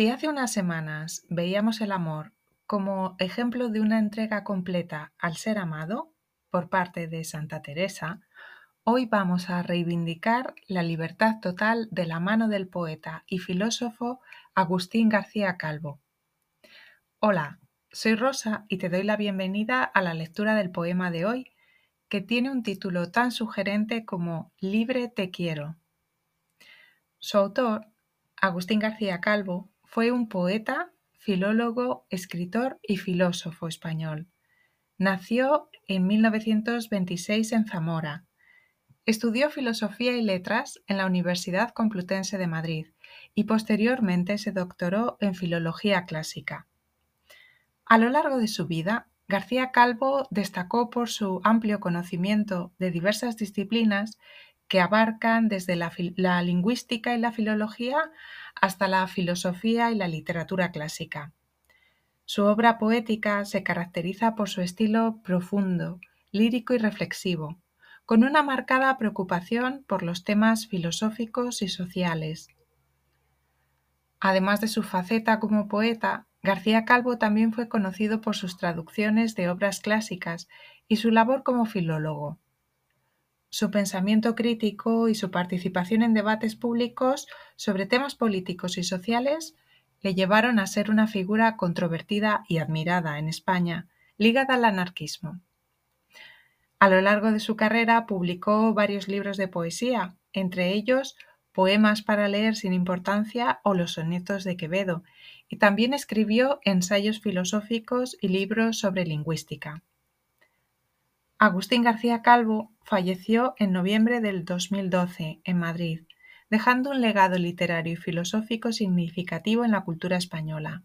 Si hace unas semanas veíamos el amor como ejemplo de una entrega completa al ser amado por parte de Santa Teresa, hoy vamos a reivindicar la libertad total de la mano del poeta y filósofo Agustín García Calvo. Hola, soy Rosa y te doy la bienvenida a la lectura del poema de hoy, que tiene un título tan sugerente como Libre te quiero. Su autor, Agustín García Calvo, fue un poeta, filólogo, escritor y filósofo español. Nació en 1926 en Zamora. Estudió Filosofía y Letras en la Universidad Complutense de Madrid y posteriormente se doctoró en Filología Clásica. A lo largo de su vida, García Calvo destacó por su amplio conocimiento de diversas disciplinas que abarcan desde la, lingüística y la filología hasta la filosofía y la literatura clásica. Su obra poética se caracteriza por su estilo profundo, lírico y reflexivo, con una marcada preocupación por los temas filosóficos y sociales. Además de su faceta como poeta, García Calvo también fue conocido por sus traducciones de obras clásicas y su labor como filólogo. Su pensamiento crítico y su participación en debates públicos sobre temas políticos y sociales le llevaron a ser una figura controvertida y admirada en España, ligada al anarquismo. A lo largo de su carrera publicó varios libros de poesía, entre ellos Poemas para leer sin importancia o Los sonetos de Quevedo, y también escribió ensayos filosóficos y libros sobre lingüística. Agustín García Calvo falleció en noviembre del 2012 en Madrid, dejando un legado literario y filosófico significativo en la cultura española.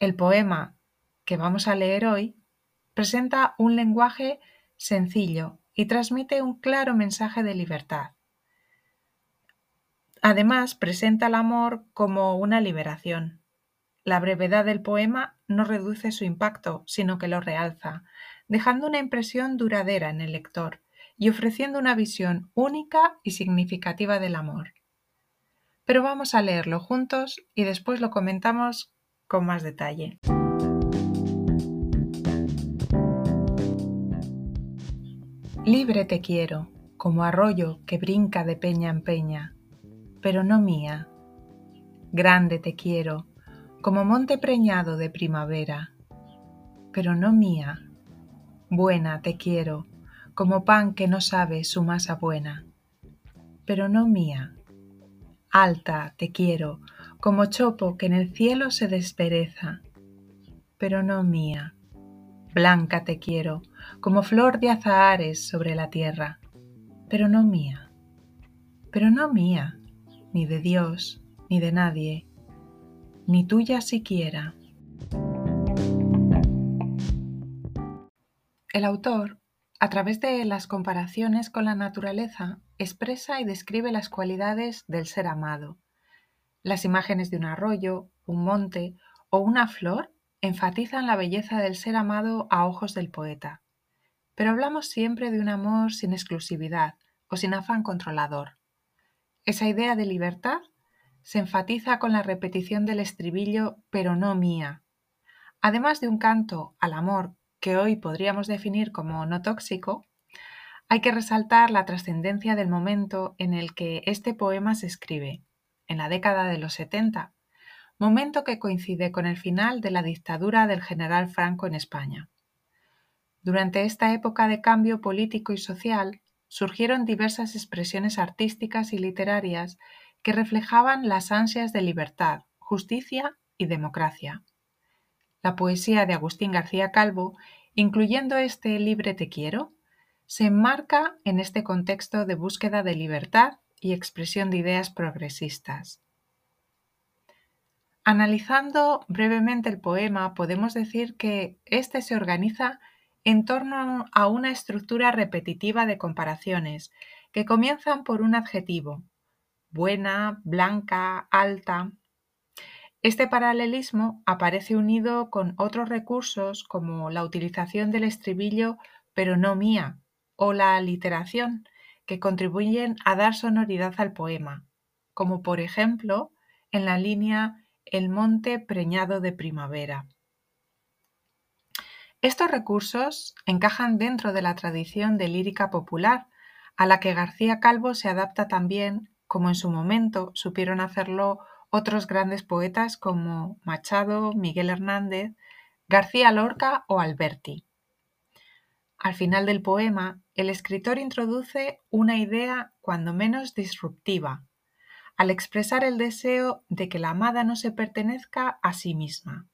El poema que vamos a leer hoy presenta un lenguaje sencillo y transmite un claro mensaje de libertad. Además, presenta el amor como una liberación. La brevedad del poema no reduce su impacto, sino que lo realza, dejando una impresión duradera en el lector y ofreciendo una visión única y significativa del amor. Pero vamos a leerlo juntos y después lo comentamos con más detalle. Libre te quiero, como arroyo que brinca de peña en peña, pero no mía. Grande te quiero, como monte preñado de primavera, pero no mía. Buena te quiero, como pan que no sabe su masa buena, pero no mía. Alta te quiero, como chopo que en el cielo se despereza, pero no mía. Blanca te quiero, como flor de azahares sobre la tierra, pero no mía, pero no mía, ni de Dios, ni de nadie, ni tuya siquiera. El autor, a través de las comparaciones con la naturaleza, expresa y describe las cualidades del ser amado. Las imágenes de un arroyo, un monte o una flor enfatizan la belleza del ser amado a ojos del poeta. Pero hablamos siempre de un amor sin exclusividad o sin afán controlador. Esa idea de libertad se enfatiza con la repetición del estribillo pero no mía. Además de un canto al amor que hoy podríamos definir como no tóxico, hay que resaltar la trascendencia del momento en el que este poema se escribe, en la década de los 70, momento que coincide con el final de la dictadura del general Franco en España. Durante esta época de cambio político y social surgieron diversas expresiones artísticas y literarias que reflejaban las ansias de libertad, justicia y democracia. La poesía de Agustín García Calvo, incluyendo este Libre te quiero, se enmarca en este contexto de búsqueda de libertad y expresión de ideas progresistas. Analizando brevemente el poema, podemos decir que éste se organiza en torno a una estructura repetitiva de comparaciones que comienzan por un adjetivo, buena, blanca, alta, Este paralelismo aparece unido con otros recursos como la utilización del estribillo pero no mía o la aliteración, que contribuyen a dar sonoridad al poema, como por ejemplo en la línea El monte preñado de primavera. Estos recursos encajan dentro de la tradición de lírica popular, a la que García Calvo se adapta también, como en su momento supieron hacerlo otros grandes poetas como Machado, Miguel Hernández, García Lorca o Alberti. Al final del poema, el escritor introduce una idea cuando menos disruptiva, al expresar el deseo de que la amada no se pertenezca a sí misma.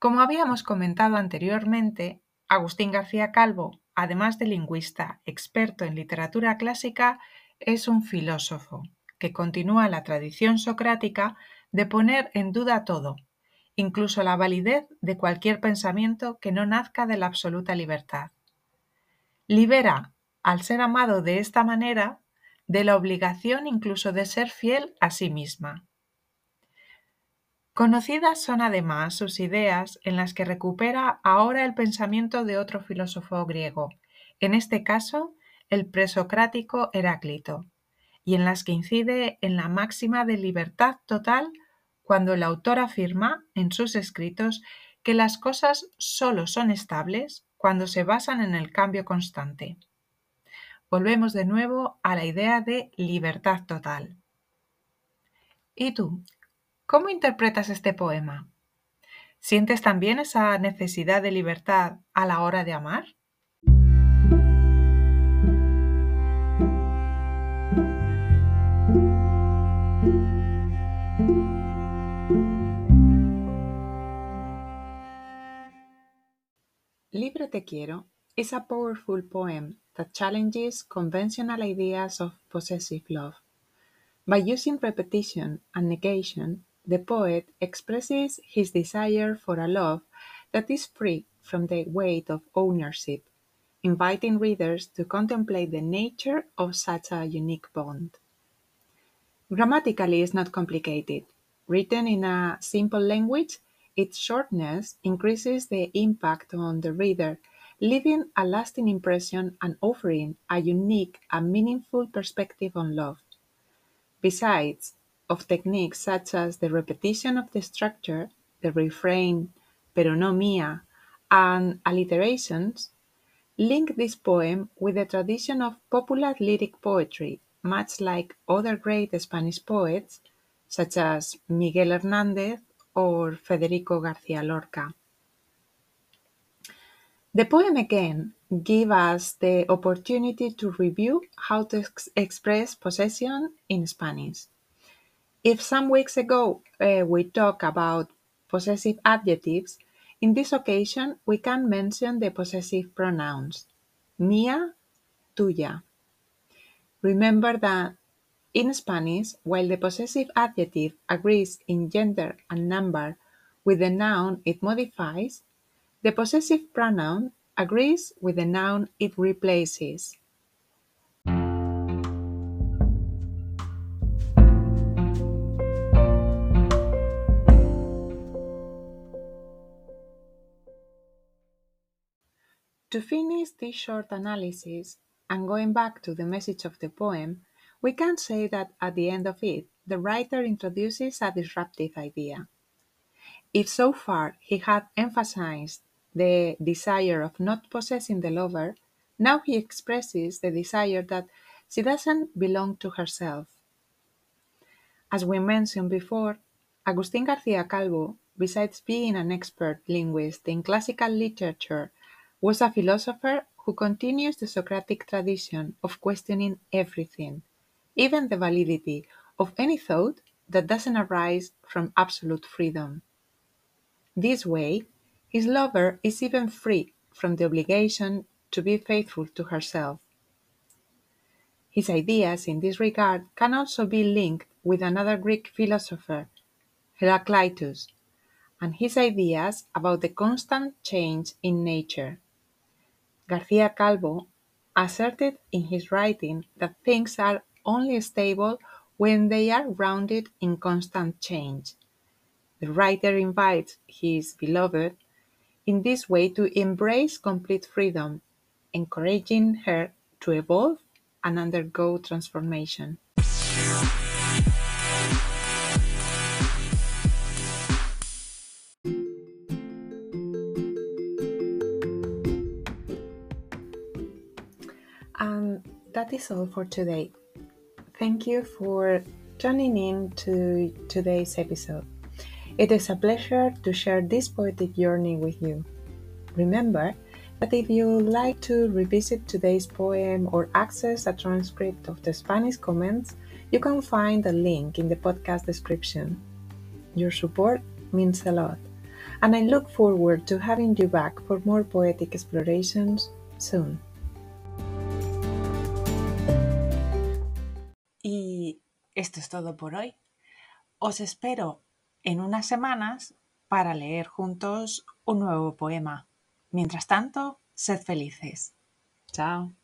Como habíamos comentado anteriormente, Agustín García Calvo, además de lingüista experto en literatura clásica, es un filósofo que continúa la tradición socrática de poner en duda todo, incluso la validez de cualquier pensamiento que no nazca de la absoluta libertad. Libera al ser amado de esta manera de la obligación incluso de ser fiel a sí misma. Conocidas son además sus ideas en las que recupera ahora el pensamiento de otro filósofo griego, en este caso el presocrático Heráclito, y en las que incide en la máxima de libertad total cuando el autor afirma en sus escritos que las cosas solo son estables cuando se basan en el cambio constante. Volvemos de nuevo a la idea de libertad total. ¿Y tú? ¿Cómo interpretas este poema? ¿Sientes también esa necesidad de libertad a la hora de amar? Libre Te Quiero is a powerful poem that challenges conventional ideas of possessive love. By using repetition and negation, the poet expresses his desire for a love that is free from the weight of ownership, inviting readers to contemplate the nature of such a unique bond. Grammatically, it's not complicated. Written in a simple language, its shortness increases the impact on the reader, leaving a lasting impression and offering a unique and meaningful perspective on love. Besides of techniques such as the repetition of the structure, the refrain, pero no mía, and alliterations, link this poem with the tradition of popular lyric poetry, much like other great Spanish poets, such as Miguel Hernández or Federico Garcia Lorca. The poem again gives us the opportunity to review how to ex express possession in Spanish. If some weeks ago uh, we talked about possessive adjectives, in this occasion we can mention the possessive pronouns mía, tuya. Remember that in Spanish, while the possessive adjective agrees in gender and number with the noun it modifies, the possessive pronoun agrees with the noun it replaces. To finish this short analysis, and going back to the message of the poem, we can say that at the end of it, the writer introduces a disruptive idea. If so far he had emphasized the desire of not possessing the lover, now he expresses the desire that she doesn't belong to herself. As we mentioned before, Agustín García Calvo, besides being an expert linguist in classical literature, was a philosopher who continues the Socratic tradition of questioning everything, even the validity of any thought that doesn't arise from absolute freedom. This way, his lover is even free from the obligation to be faithful to herself. His ideas in this regard can also be linked with another Greek philosopher, Heraclitus, and his ideas about the constant change in nature. Garcia Calvo asserted in his writing that things are only stable when they are grounded in constant change. the writer invites his beloved in this way to embrace complete freedom, encouraging her to evolve and undergo transformation. Is all for today. Thank you for tuning in to today's episode. It is a pleasure to share this poetic journey with you. Remember that if you like to revisit today's poem or access a transcript of the Spanish comments, you can find a link in the podcast description. Your support means a lot, and I look forward to having you back for more poetic explorations soon. Y esto es todo por hoy. Os espero en unas semanas para leer juntos un nuevo poema. Mientras tanto, sed felices. Chao.